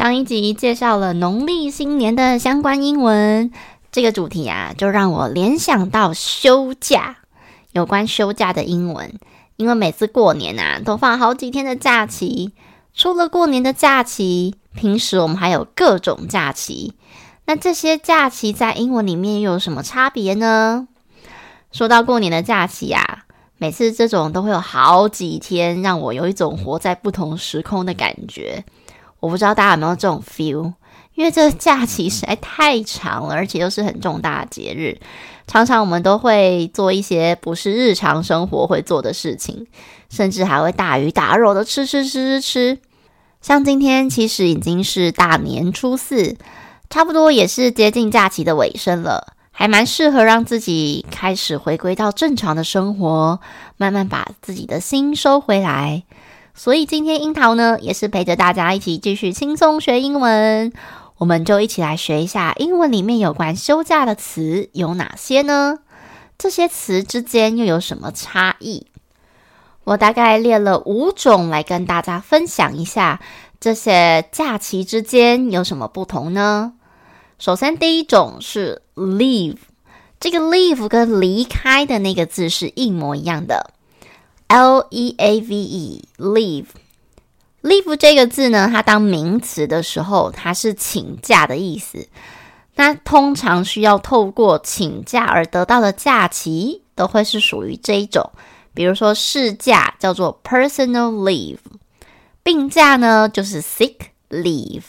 上一集介绍了农历新年的相关英文，这个主题啊，就让我联想到休假，有关休假的英文。因为每次过年啊，都放好几天的假期。除了过年的假期，平时我们还有各种假期。那这些假期在英文里面又有什么差别呢？说到过年的假期啊，每次这种都会有好几天，让我有一种活在不同时空的感觉。我不知道大家有没有这种 feel，因为这假期实在太长了，而且又是很重大的节日，常常我们都会做一些不是日常生活会做的事情，甚至还会大鱼大肉的吃吃吃吃吃。像今天其实已经是大年初四，差不多也是接近假期的尾声了，还蛮适合让自己开始回归到正常的生活，慢慢把自己的心收回来。所以今天樱桃呢，也是陪着大家一起继续轻松学英文。我们就一起来学一下英文里面有关休假的词有哪些呢？这些词之间又有什么差异？我大概列了五种来跟大家分享一下，这些假期之间有什么不同呢？首先，第一种是 leave，这个 leave 跟离开的那个字是一模一样的。L E A V E，leave，leave 这个字呢，它当名词的时候，它是请假的意思。那通常需要透过请假而得到的假期，都会是属于这一种。比如说事假叫做 personal leave，病假呢就是 sick leave。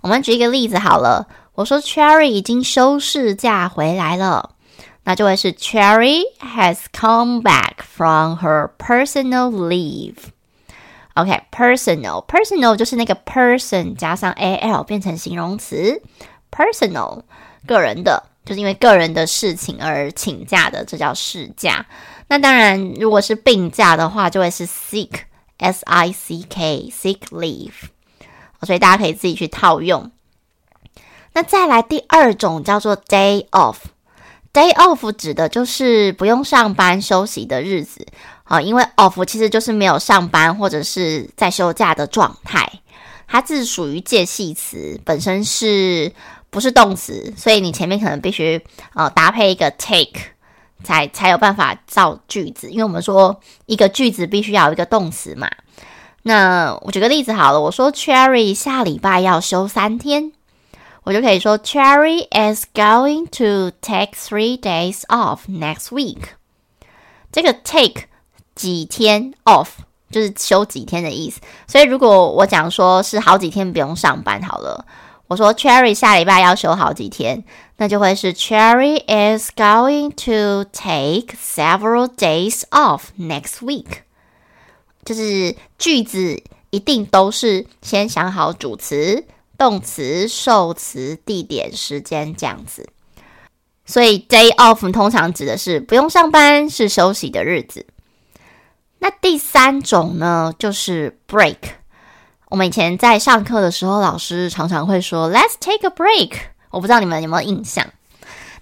我们举一个例子好了，我说 Cherry 已经休事假回来了。那就会是 Cherry has come back from her personal leave. OK，personal，personal、okay, personal 就是那个 person 加上 al 变成形容词，personal 个人的，就是因为个人的事情而请假的，这叫事假。那当然，如果是病假的话，就会是 sick，s-i-c-k，sick leave。所以大家可以自己去套用。那再来第二种叫做 day off。 Day off 指的就是不用上班休息的日子，啊，因为 off 其实就是没有上班或者是在休假的状态，它是属于介系词，本身是不是动词，所以你前面可能必须呃搭配一个 take 才才有办法造句子，因为我们说一个句子必须要有一个动词嘛。那我举个例子好了，我说 Cherry 下礼拜要休三天。我就可以说，Cherry is going to take three days off next week。这个 take 几天 off 就是休几天的意思。所以如果我讲说是好几天不用上班好了，我说 Cherry 下礼拜要休好几天，那就会是 Cherry is going to take several days off next week。就是句子一定都是先想好主词。动词、受词、地点、时间这样子，所以 day off 通常指的是不用上班，是休息的日子。那第三种呢，就是 break。我们以前在上课的时候，老师常常会说 “Let's take a break”。我不知道你们有没有印象？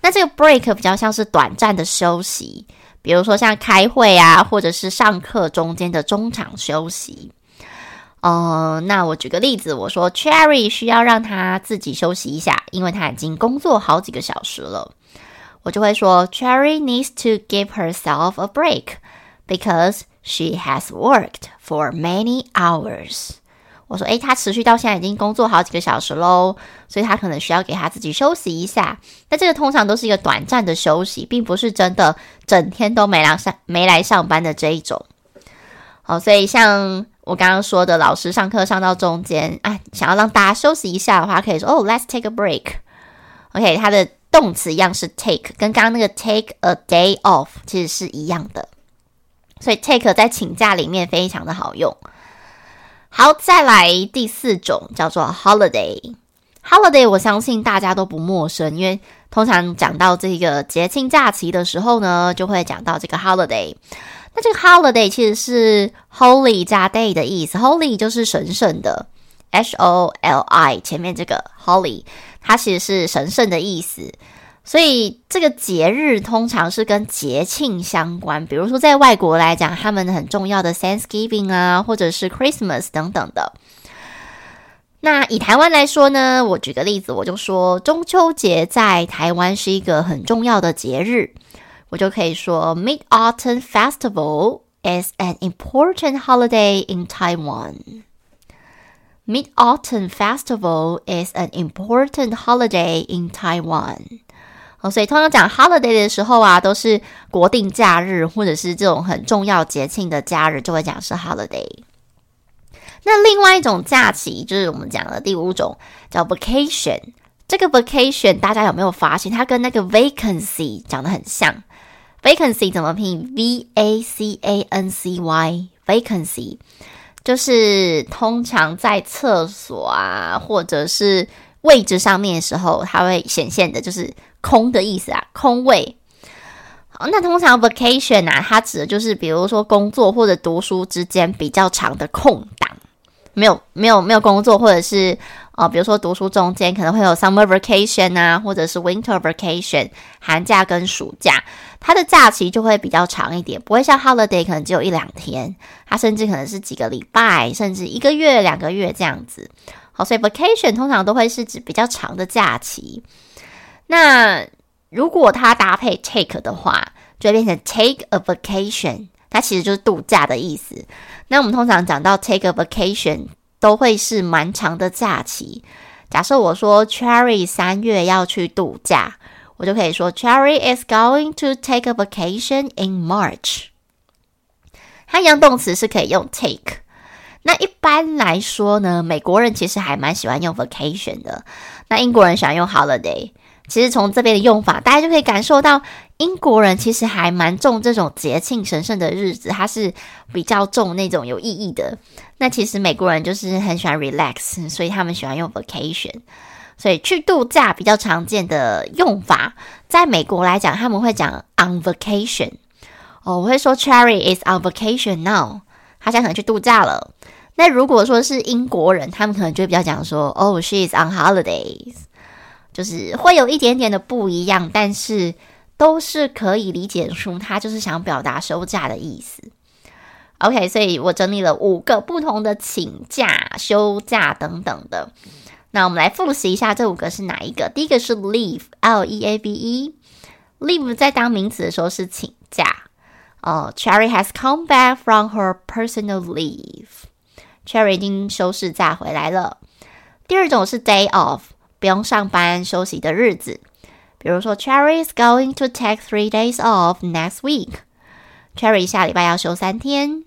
那这个 break 比较像是短暂的休息，比如说像开会啊，或者是上课中间的中场休息。哦，那我举个例子，我说 Cherry 需要让他自己休息一下，因为他已经工作好几个小时了。我就会说 Cherry needs to give herself a break because she has worked for many hours。我说，诶，他持续到现在已经工作好几个小时喽，所以他可能需要给他自己休息一下。那这个通常都是一个短暂的休息，并不是真的整天都没来上没来上班的这一种。好，所以像我刚刚说的，老师上课上到中间，哎，想要让大家休息一下的话，可以说，哦，let's take a break。OK，它的动词一样是 take，跟刚刚那个 take a day off 其实是一样的。所以 take 在请假里面非常的好用。好，再来第四种叫做 holiday。holiday 我相信大家都不陌生，因为通常讲到这个节庆假期的时候呢，就会讲到这个 holiday。那这个 holiday 其实是 holy 加 day 的意思，holy 就是神圣的，h o l i 前面这个 holy，它其实是神圣的意思。所以这个节日通常是跟节庆相关，比如说在外国来讲，他们很重要的 Thanksgiving 啊，或者是 Christmas 等等的。那以台湾来说呢，我举个例子，我就说中秋节在台湾是一个很重要的节日，我就可以说 Mid-Autumn Festival is an important holiday in Taiwan. Mid-Autumn Festival is an important holiday in Taiwan. 哦，所以通常讲 holiday 的时候啊，都是国定假日或者是这种很重要节庆的假日，就会讲是 holiday。那另外一种假期就是我们讲的第五种，叫 vacation。这个 vacation 大家有没有发现，它跟那个 vacancy 讲得很像 ？vacancy 怎么拼？V A C A N C Y。vacancy 就是通常在厕所啊，或者是位置上面的时候，它会显现的，就是。空的意思啊，空位。好，那通常 vacation 啊，它指的就是比如说工作或者读书之间比较长的空档，没有没有没有工作，或者是哦，比如说读书中间可能会有 summer vacation 啊，或者是 winter vacation，寒假跟暑假，它的假期就会比较长一点，不会像 holiday 可能只有一两天，它甚至可能是几个礼拜，甚至一个月、两个月这样子。好，所以 vacation 通常都会是指比较长的假期。那如果它搭配 take 的话，就会变成 take a vacation，它其实就是度假的意思。那我们通常讲到 take a vacation，都会是蛮长的假期。假设我说 Cherry 三月要去度假，我就可以说 Cherry is going to take a vacation in March。它一样动词是可以用 take。那一般来说呢，美国人其实还蛮喜欢用 vacation 的，那英国人喜欢用 holiday。其实从这边的用法，大家就可以感受到英国人其实还蛮重这种节庆神圣的日子，它是比较重那种有意义的。那其实美国人就是很喜欢 relax，所以他们喜欢用 vacation。所以去度假比较常见的用法，在美国来讲，他们会讲 on vacation。哦，我会说 Cherry is on vacation now，他现在可能去度假了。那如果说是英国人，他们可能就比较讲说，Oh, she is on holidays。就是会有一点点的不一样，但是都是可以理解出他就是想表达休假的意思。OK，所以我整理了五个不同的请假、休假等等的。那我们来复习一下这五个是哪一个？第一个是 leave，L-E-A-V-E。leave 在当名词的时候是请假。哦、，Cherry has come back from her personal leave。Cherry 已经休事假回来了。第二种是 day off。不用上班休息的日子，比如说，Cherry is going to take three days off next week。Cherry 下礼拜要休三天。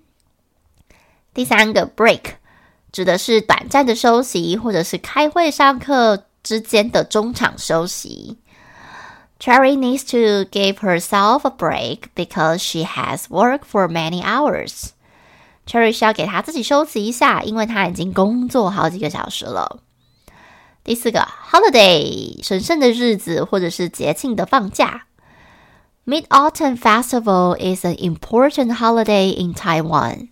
第三个 break 指的是短暂的休息，或者是开会、上课之间的中场休息。Cherry needs to give herself a break because she has worked for many hours。Cherry 需要给她自己休息一下，因为她已经工作好几个小时了。第四个，holiday，神圣的日子或者是节庆的放假。Mid-Autumn Festival is an important holiday in Taiwan。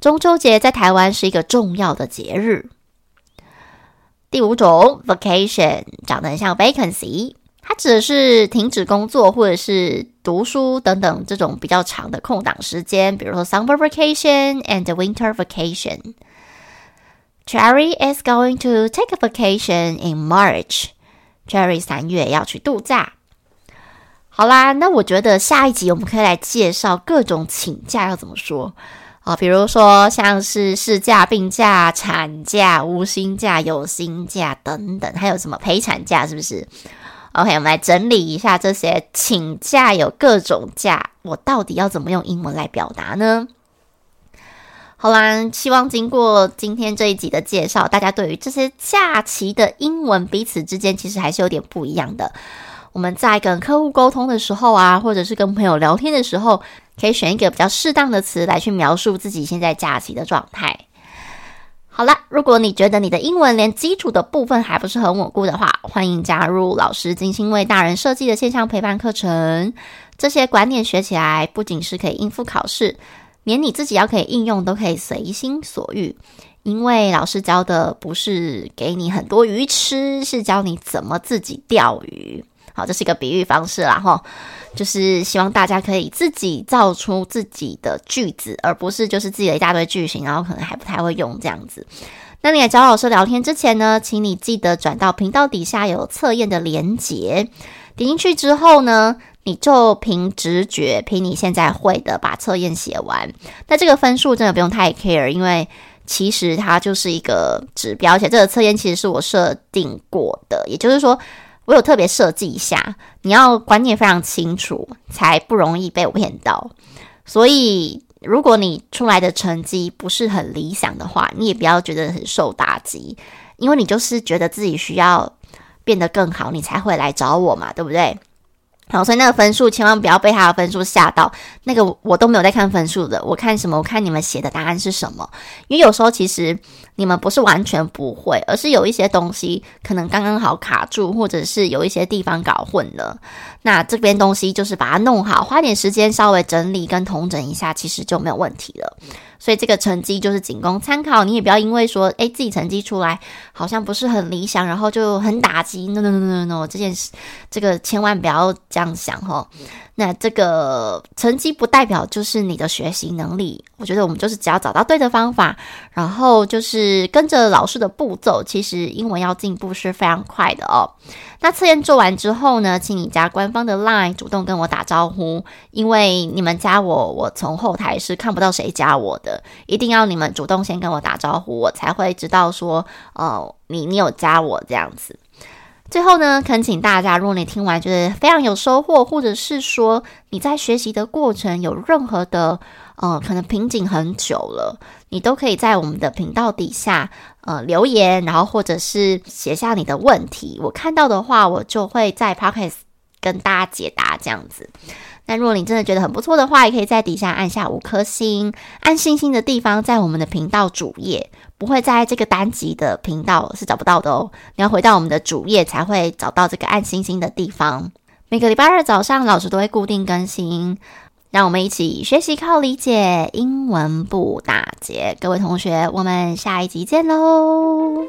中秋节在台湾是一个重要的节日。第五种，vacation，长得很像 vacancy，它指的是停止工作或者是读书等等这种比较长的空档时间，比如说 summer vacation and winter vacation。Cherry is going to take a vacation in March. Cherry 三月要去度假。好啦，那我觉得下一集我们可以来介绍各种请假要怎么说。哦，比如说像是事假、病假、产假、无薪假、有薪假等等，还有什么陪产假，是不是？OK，我们来整理一下这些请假，有各种假，我到底要怎么用英文来表达呢？好啦，希望经过今天这一集的介绍，大家对于这些假期的英文彼此之间其实还是有点不一样的。我们在跟客户沟通的时候啊，或者是跟朋友聊天的时候，可以选一个比较适当的词来去描述自己现在假期的状态。好啦，如果你觉得你的英文连基础的部分还不是很稳固的话，欢迎加入老师精心为大人设计的线上陪伴课程。这些观念学起来，不仅是可以应付考试，连你自己要可以应用都可以随心所欲。因为老师教的不是给你很多鱼吃，是教你怎么自己钓鱼。好，这是一个比喻方式啦，哈，就是希望大家可以自己造出自己的句子，而不是就是自己的一大堆句型，然后可能还不太会用这样子。那你来找老师聊天之前呢，请你记得转到频道底下有测验的连结，点进去之后呢，你就凭直觉，凭你现在会的把测验写完。那这个分数真的不用太 care，因为其实它就是一个指标，而且这个测验其实是我设定过的，也就是说。我有特别设计一下，你要观念非常清楚，才不容易被我骗到。所以，如果你出来的成绩不是很理想的话，你也不要觉得很受打击，因为你就是觉得自己需要变得更好，你才会来找我嘛，对不对？好，所以那个分数千万不要被他的分数吓到。那个我都没有在看分数的，我看什么？我看你们写的答案是什么？因为有时候其实你们不是完全不会，而是有一些东西可能刚刚好卡住，或者是有一些地方搞混了。那这边东西就是把它弄好，花点时间稍微整理跟统整一下，其实就没有问题了。所以这个成绩就是仅供参考，你也不要因为说，诶，自己成绩出来好像不是很理想，然后就很打击。No no no no no，这件事，这个千万不要这样想哦。那这个成绩不代表就是你的学习能力，我觉得我们就是只要找到对的方法，然后就是跟着老师的步骤，其实英文要进步是非常快的哦。那测验做完之后呢，请你加官方的 LINE 主动跟我打招呼，因为你们加我，我从后台是看不到谁加我的，一定要你们主动先跟我打招呼，我才会知道说，哦，你你有加我这样子。最后呢，恳请大家，如果你听完觉得非常有收获，或者是说你在学习的过程有任何的呃可能瓶颈很久了，你都可以在我们的频道底下呃留言，然后或者是写下你的问题，我看到的话，我就会在 Podcast 跟大家解答这样子。那如果你真的觉得很不错的话，也可以在底下按下五颗星，按星星的地方在我们的频道主页，不会在这个单集的频道是找不到的哦。你要回到我们的主页才会找到这个按星星的地方。每个礼拜二早上，老师都会固定更新，让我们一起学习靠理解，英文不打结。各位同学，我们下一集见喽！